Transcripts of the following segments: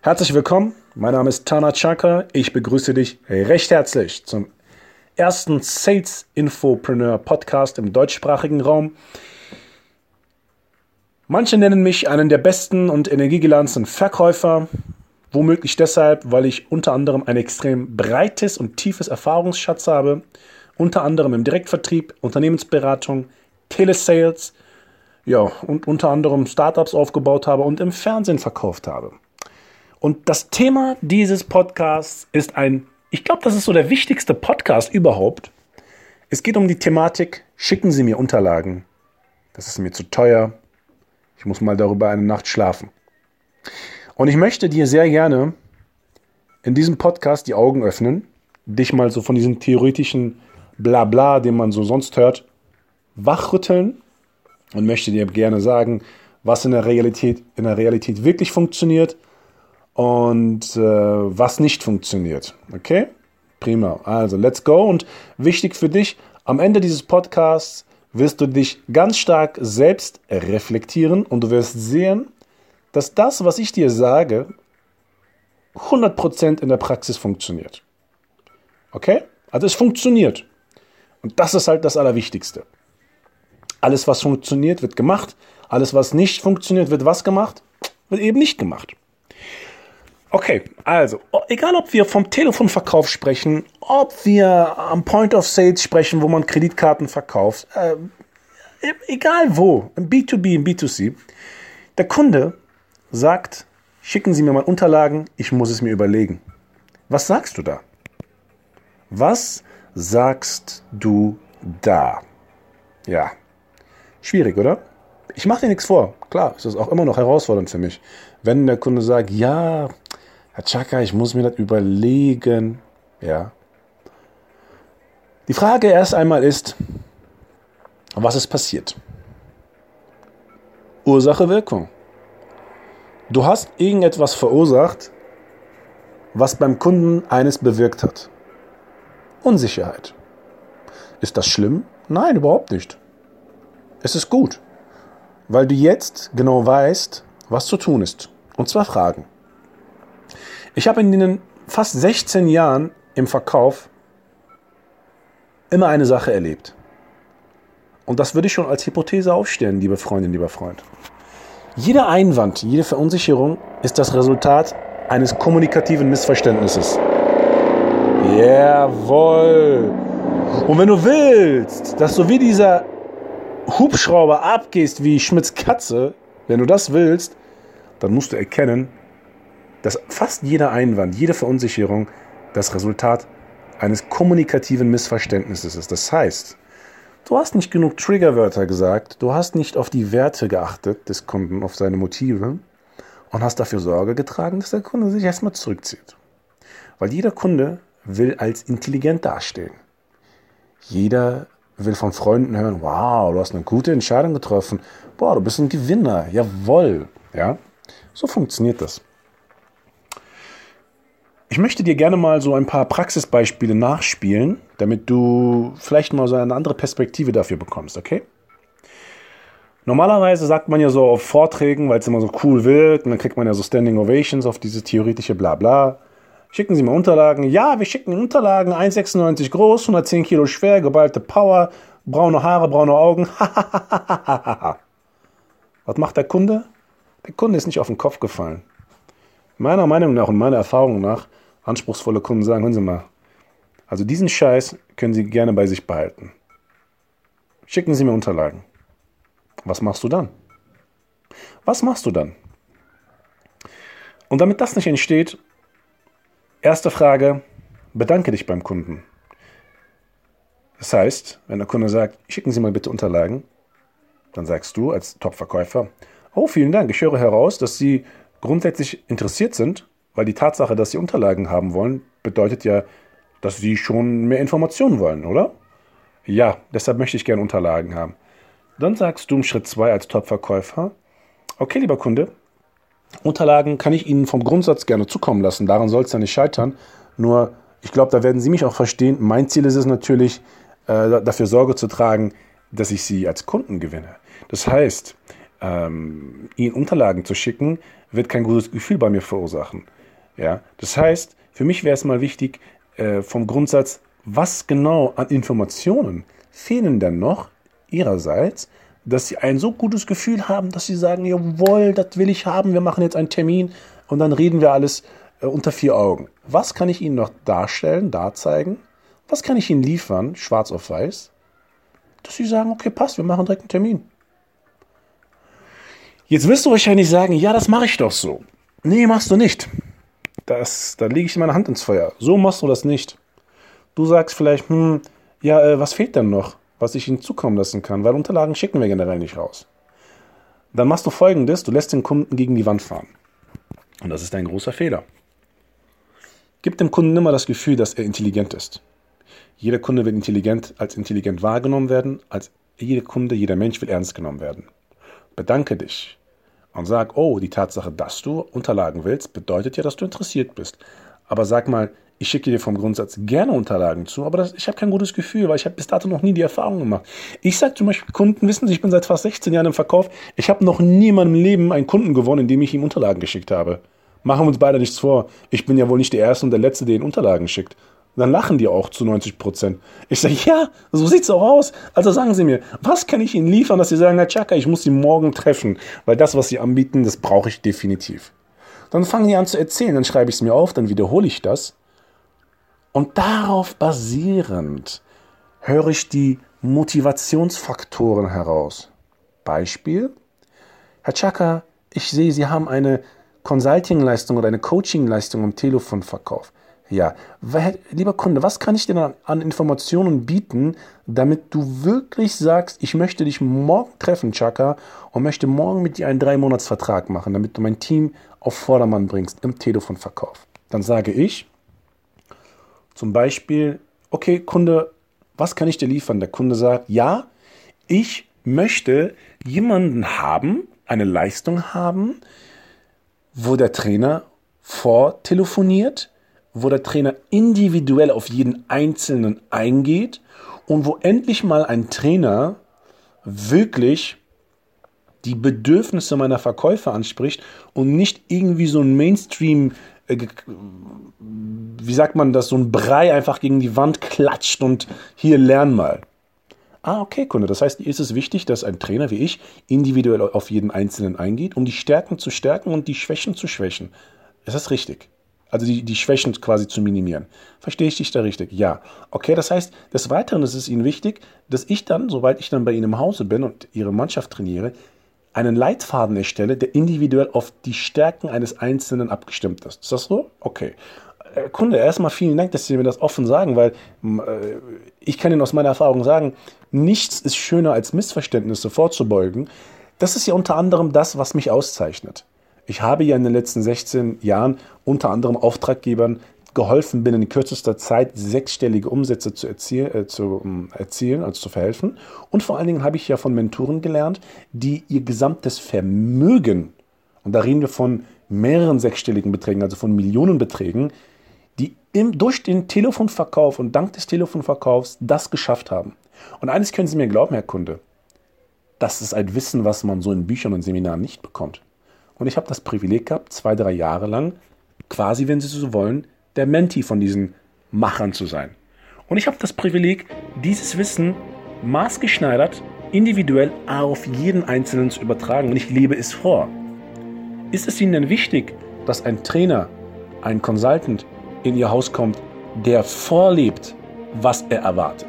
Herzlich willkommen, mein Name ist Tana Chaka. Ich begrüße dich recht herzlich zum ersten Sales Infopreneur Podcast im deutschsprachigen Raum. Manche nennen mich einen der besten und energiegeladenen Verkäufer, womöglich deshalb, weil ich unter anderem ein extrem breites und tiefes Erfahrungsschatz habe, unter anderem im Direktvertrieb, Unternehmensberatung, Telesales, ja, und unter anderem Startups aufgebaut habe und im Fernsehen verkauft habe. Und das Thema dieses Podcasts ist ein, ich glaube, das ist so der wichtigste Podcast überhaupt. Es geht um die Thematik, schicken Sie mir Unterlagen. Das ist mir zu teuer. Ich muss mal darüber eine Nacht schlafen. Und ich möchte dir sehr gerne in diesem Podcast die Augen öffnen, dich mal so von diesem theoretischen Blabla, den man so sonst hört, wachrütteln und möchte dir gerne sagen, was in der Realität, in der Realität wirklich funktioniert und äh, was nicht funktioniert. Okay? Prima. Also, let's go. Und wichtig für dich, am Ende dieses Podcasts wirst du dich ganz stark selbst reflektieren und du wirst sehen, dass das, was ich dir sage, 100% in der Praxis funktioniert. Okay? Also es funktioniert. Und das ist halt das Allerwichtigste. Alles, was funktioniert, wird gemacht. Alles, was nicht funktioniert, wird was gemacht? Wird eben nicht gemacht. Okay, also, egal ob wir vom Telefonverkauf sprechen, ob wir am Point of Sales sprechen, wo man Kreditkarten verkauft, äh, e-, egal wo, im B2B, im B2C, der Kunde sagt, schicken Sie mir mal Unterlagen, ich muss es mir überlegen. Was sagst du da? Was sagst du da? Ja, schwierig, oder? Ich mache dir nichts vor. Klar, ist das auch immer noch herausfordernd für mich. Wenn der Kunde sagt, ja, Chaka, ich muss mir das überlegen. Ja. Die Frage erst einmal ist, was ist passiert? Ursache, Wirkung. Du hast irgendetwas verursacht, was beim Kunden eines bewirkt hat. Unsicherheit. Ist das schlimm? Nein, überhaupt nicht. Es ist gut, weil du jetzt genau weißt, was zu tun ist. Und zwar Fragen. Ich habe in den fast 16 Jahren im Verkauf immer eine Sache erlebt. Und das würde ich schon als Hypothese aufstellen, liebe Freundin, lieber Freund. Jeder Einwand, jede Verunsicherung ist das Resultat eines kommunikativen Missverständnisses. Jawohl. Und wenn du willst, dass du wie dieser Hubschrauber abgehst wie Schmidts Katze, wenn du das willst, dann musst du erkennen, dass fast jeder Einwand, jede Verunsicherung das Resultat eines kommunikativen Missverständnisses ist. Das heißt, du hast nicht genug Triggerwörter gesagt, du hast nicht auf die Werte geachtet des Kunden, auf seine Motive und hast dafür Sorge getragen, dass der Kunde sich erstmal zurückzieht. Weil jeder Kunde will als intelligent dastehen. Jeder will von Freunden hören, wow, du hast eine gute Entscheidung getroffen. Boah, du bist ein Gewinner. Jawohl. Ja, so funktioniert das. Ich möchte dir gerne mal so ein paar Praxisbeispiele nachspielen, damit du vielleicht mal so eine andere Perspektive dafür bekommst, okay? Normalerweise sagt man ja so auf Vorträgen, weil es immer so cool wird, und dann kriegt man ja so Standing Ovations auf diese theoretische Blabla. Schicken Sie mal Unterlagen. Ja, wir schicken Unterlagen, 1,96 groß, 110 Kilo schwer, geballte Power, braune Haare, braune Augen. Was macht der Kunde? Der Kunde ist nicht auf den Kopf gefallen. Meiner Meinung nach und meiner Erfahrung nach anspruchsvolle Kunden sagen, hören Sie mal, also diesen Scheiß können Sie gerne bei sich behalten. Schicken Sie mir Unterlagen. Was machst du dann? Was machst du dann? Und damit das nicht entsteht, erste Frage, bedanke dich beim Kunden. Das heißt, wenn der Kunde sagt, schicken Sie mal bitte Unterlagen, dann sagst du als Top-Verkäufer, oh, vielen Dank, ich höre heraus, dass Sie grundsätzlich interessiert sind Weil die Tatsache, dass Sie Unterlagen haben wollen, bedeutet ja, dass Sie schon mehr Informationen wollen, oder? Ja, deshalb möchte ich gerne Unterlagen haben. Dann sagst du im Schritt 2 als Top-Verkäufer, okay, lieber Kunde, Unterlagen kann ich Ihnen vom Grundsatz gerne zukommen lassen. Daran soll es ja nicht scheitern. Nur, ich glaube, da werden Sie mich auch verstehen. Mein Ziel ist es natürlich, äh, dafür Sorge zu tragen, dass ich Sie als Kunden gewinne. Das heißt, ähm, Ihnen Unterlagen zu schicken, wird kein gutes Gefühl bei mir verursachen. Ja, das heißt, für mich wäre es mal wichtig, äh, vom Grundsatz, was genau an Informationen fehlen denn noch Ihrerseits, dass sie ein so gutes Gefühl haben, dass sie sagen, jawohl, das will ich haben, wir machen jetzt einen Termin und dann reden wir alles äh, unter vier Augen. Was kann ich Ihnen noch darstellen, darzeigen? Was kann ich Ihnen liefern, schwarz auf weiß? Dass Sie sagen, okay, passt, wir machen direkt einen Termin. Jetzt wirst du wahrscheinlich sagen, ja, das mache ich doch so. Nee, machst du nicht. Das, da lege ich meine Hand ins Feuer. So machst du das nicht. Du sagst vielleicht, hm, ja, äh, was fehlt denn noch? was ich Ihnen zukommen lassen kann, weil Unterlagen schicken wir generell nicht raus. Dann machst du folgendes, du lässt den Kunden gegen die Wand fahren. Und das ist ein großer Fehler. Gib dem Kunden immer das Gefühl, dass er intelligent ist. Jeder Kunde will intelligent als intelligent wahrgenommen werden, als jeder Kunde, jeder Mensch will ernst genommen werden. Bedanke dich und sag, oh, die Tatsache, dass du Unterlagen willst, bedeutet ja, dass du interessiert bist. Aber sag mal, ich schicke dir vom Grundsatz gerne Unterlagen zu, aber das, ich habe kein gutes Gefühl, weil ich habe bis dato noch nie die Erfahrung gemacht. Ich sage zum Beispiel Kunden, wissen Sie, ich bin seit fast 16 Jahren im Verkauf, ich habe noch nie in meinem Leben einen Kunden gewonnen, indem ich ihm Unterlagen geschickt habe. Machen wir uns beide nichts vor. Ich bin ja wohl nicht der Erste und der Letzte, der ihnen Unterlagen schickt. Dann lachen die auch zu 90 Prozent. Ich sage, ja, so sieht's auch aus. Also sagen Sie mir, was kann ich Ihnen liefern, dass Sie sagen, Herr Chaka, ich muss Sie morgen treffen, weil das, was Sie anbieten, das brauche ich definitiv. Dann fangen die an zu erzählen, dann schreibe ich es mir auf, dann wiederhole ich das und darauf basierend höre ich die Motivationsfaktoren heraus. Beispiel, Herr Chaka, ich sehe, Sie haben eine Consulting-Leistung oder eine Coaching-Leistung im Telefonverkauf. Ja, lieber Kunde, was kann ich dir an, Informationen bieten, damit du wirklich sagst, ich möchte dich morgen treffen, Chaka, und möchte morgen mit dir einen Drei-Monats-Vertrag machen, damit du mein Team auf Vordermann bringst im Telefonverkauf? Dann sage ich, zum Beispiel, okay, Kunde, was kann ich dir liefern? Der Kunde sagt, ja, ich möchte jemanden haben, eine Leistung haben, wo der Trainer vortelefoniert, wo der Trainer individuell auf jeden Einzelnen eingeht und wo endlich mal ein Trainer wirklich die Bedürfnisse meiner Verkäufer anspricht und nicht irgendwie so ein Mainstream äh, wie sagt man das, so ein Brei einfach gegen die Wand klatscht und hier lern mal. Ah, okay, Kunde. Das heißt, ist es wichtig, dass ein Trainer wie ich individuell auf jeden Einzelnen eingeht, um die Stärken zu stärken und die Schwächen zu schwächen. Ist das richtig? Also die, die Schwächen quasi zu minimieren. Verstehe ich dich da richtig? Ja. Okay, das heißt, des Weiteren ist es Ihnen wichtig, dass ich dann, sobald ich dann bei Ihnen im Hause bin und Ihre Mannschaft trainiere, einen Leitfaden erstelle, der individuell auf die Stärken eines Einzelnen abgestimmt ist. Ist das so? Okay. Äh, Kunde, erstmal vielen Dank, dass Sie mir das offen sagen, weil äh, ich kann Ihnen aus meiner Erfahrung sagen, nichts ist schöner als Missverständnisse vorzubeugen. Das ist ja unter anderem das, was mich auszeichnet. Ich habe ja in den letzten 16 Jahren unter anderem Auftraggebern geholfen, binnen kürzester Zeit sechsstellige Umsätze zu, erziel, äh, zu ähm, erzielen, also zu verhelfen. Und vor allen Dingen habe ich ja von Mentoren gelernt, die ihr gesamtes Vermögen, und da reden wir von mehreren sechsstelligen Beträgen, also von Millionenbeträgen, die im, durch den Telefonverkauf und dank des Telefonverkaufs das geschafft haben. Und eines können Sie mir glauben, Herr Kunde, das ist ein Wissen, was man so in Büchern und Seminaren nicht bekommt. Und ich habe das Privileg gehabt, zwei, drei Jahre lang, quasi, wenn Sie so wollen, der Menti von diesen Machern zu sein. Und ich habe das Privileg, dieses Wissen maßgeschneidert, individuell auf jeden Einzelnen zu übertragen und ich lebe es vor. Ist es Ihnen denn wichtig, dass ein Trainer, ein Consultant in Ihr Haus kommt, der vorlebt, was er erwartet?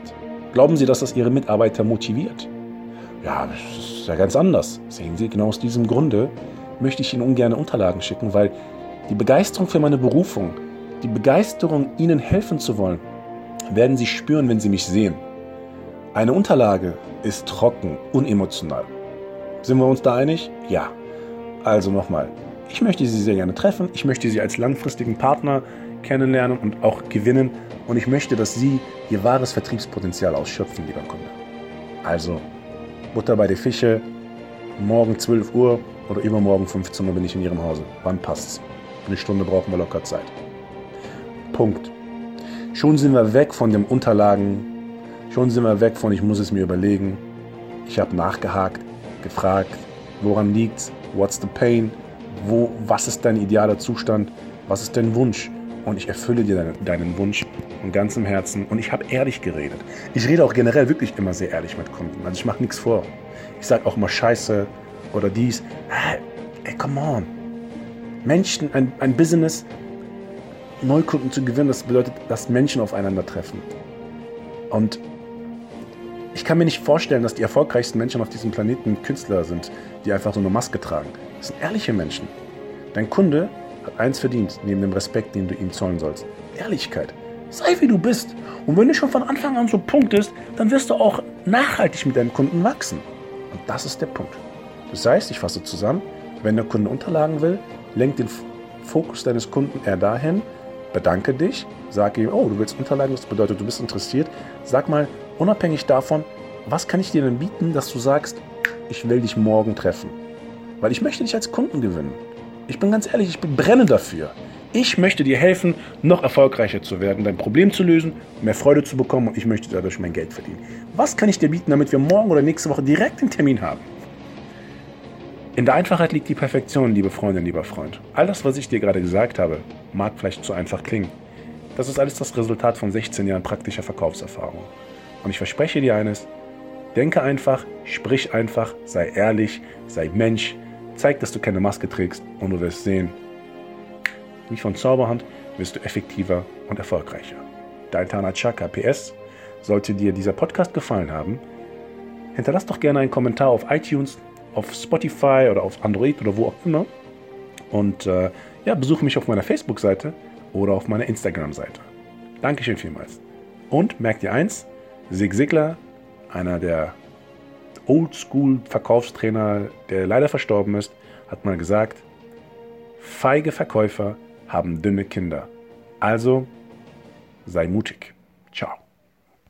Glauben Sie, dass das Ihre Mitarbeiter motiviert? Ja, das ist ja ganz anders. Sehen Sie, genau aus diesem Grunde möchte ich Ihnen ungern Unterlagen schicken, weil die Begeisterung für meine Berufung, die Begeisterung, Ihnen helfen zu wollen, werden Sie spüren, wenn Sie mich sehen. Eine Unterlage ist trocken, unemotional. Sind wir uns da einig? Ja. Also nochmal. Ich möchte sie sehr gerne treffen. Ich möchte sie als langfristigen Partner kennenlernen und auch gewinnen. Und ich möchte, dass sie ihr wahres Vertriebspotenzial ausschöpfen, lieber Kunde. Also, Butter bei den Fische, morgen 12 Uhr oder übermorgen 15 Uhr bin ich in Ihrem Hause. Wann passt's? Eine Stunde brauchen wir locker Zeit. Punkt. Schon sind wir weg von den Unterlagen. Schon sind wir weg von, ich muss es mir überlegen. Ich habe nachgehakt, gefragt, woran liegt's? What's the pain? Wo, was ist dein idealer Zustand? Was ist dein Wunsch? Und ich erfülle dir deinen, deinen Wunsch von ganzem Herzen. Und ich habe ehrlich geredet. Ich rede auch generell wirklich immer sehr ehrlich mit Kunden. Also ich mache nichts vor. Ich sage auch immer Scheiße oder dies. Ey, come on. Menschen, ein, ein Business, Neukunden zu gewinnen, das bedeutet, dass Menschen aufeinandertreffen. Und ich kann mir nicht vorstellen, dass die erfolgreichsten Menschen auf diesem Planeten Künstler sind, die einfach so eine Maske tragen. Das sind ehrliche Menschen. Dein Kunde hat eins verdient, neben dem Respekt, den du ihm zollen sollst. Ehrlichkeit. Sei wie du bist. Und wenn du schon von Anfang an so punktest, dann wirst du auch nachhaltig mit deinen Kunden wachsen. Und das ist der Punkt. Das heißt, ich fasse zusammen, wenn der Kunde Unterlagen will, lenk den Fokus deines Kunden eher dahin, bedanke dich, sag ihm, oh, du willst Unterlagen, das bedeutet, du bist interessiert. Sag mal, unabhängig davon, was kann ich dir denn bieten, dass du sagst, ich will dich morgen treffen? Weil ich möchte dich als Kunden gewinnen. Ich bin ganz ehrlich, ich brenne dafür. Ich möchte dir helfen, noch erfolgreicher zu werden, dein Problem zu lösen, mehr Freude zu bekommen und ich möchte dadurch mein Geld verdienen. Was kann ich dir bieten, damit wir morgen oder nächste Woche direkt den Termin haben? In der Einfachheit liegt die Perfektion, liebe Freundin, lieber Freund. All das, was ich dir gerade gesagt habe, mag vielleicht zu einfach klingen. Das ist alles das Resultat von 16 Jahren praktischer Verkaufserfahrung. Und ich verspreche dir eines, denke einfach, sprich einfach, sei ehrlich, sei Mensch, zeig, dass du keine Maske trägst und du wirst sehen, wie von Zauberhand wirst du effektiver und erfolgreicher. Dein Tana Chaka PS. Sollte dir dieser Podcast gefallen haben, hinterlass doch gerne einen Kommentar auf iTunes auf Spotify oder auf Android oder wo auch immer. Und äh, ja, besuche mich auf meiner Facebook-Seite oder auf meiner Instagram-Seite. Dankeschön vielmals. Und merkt ihr eins, Sig Sigler, einer der Oldschool-Verkaufstrainer, der leider verstorben ist, hat mal gesagt, feige Verkäufer haben dünne Kinder. Also sei mutig. Ciao.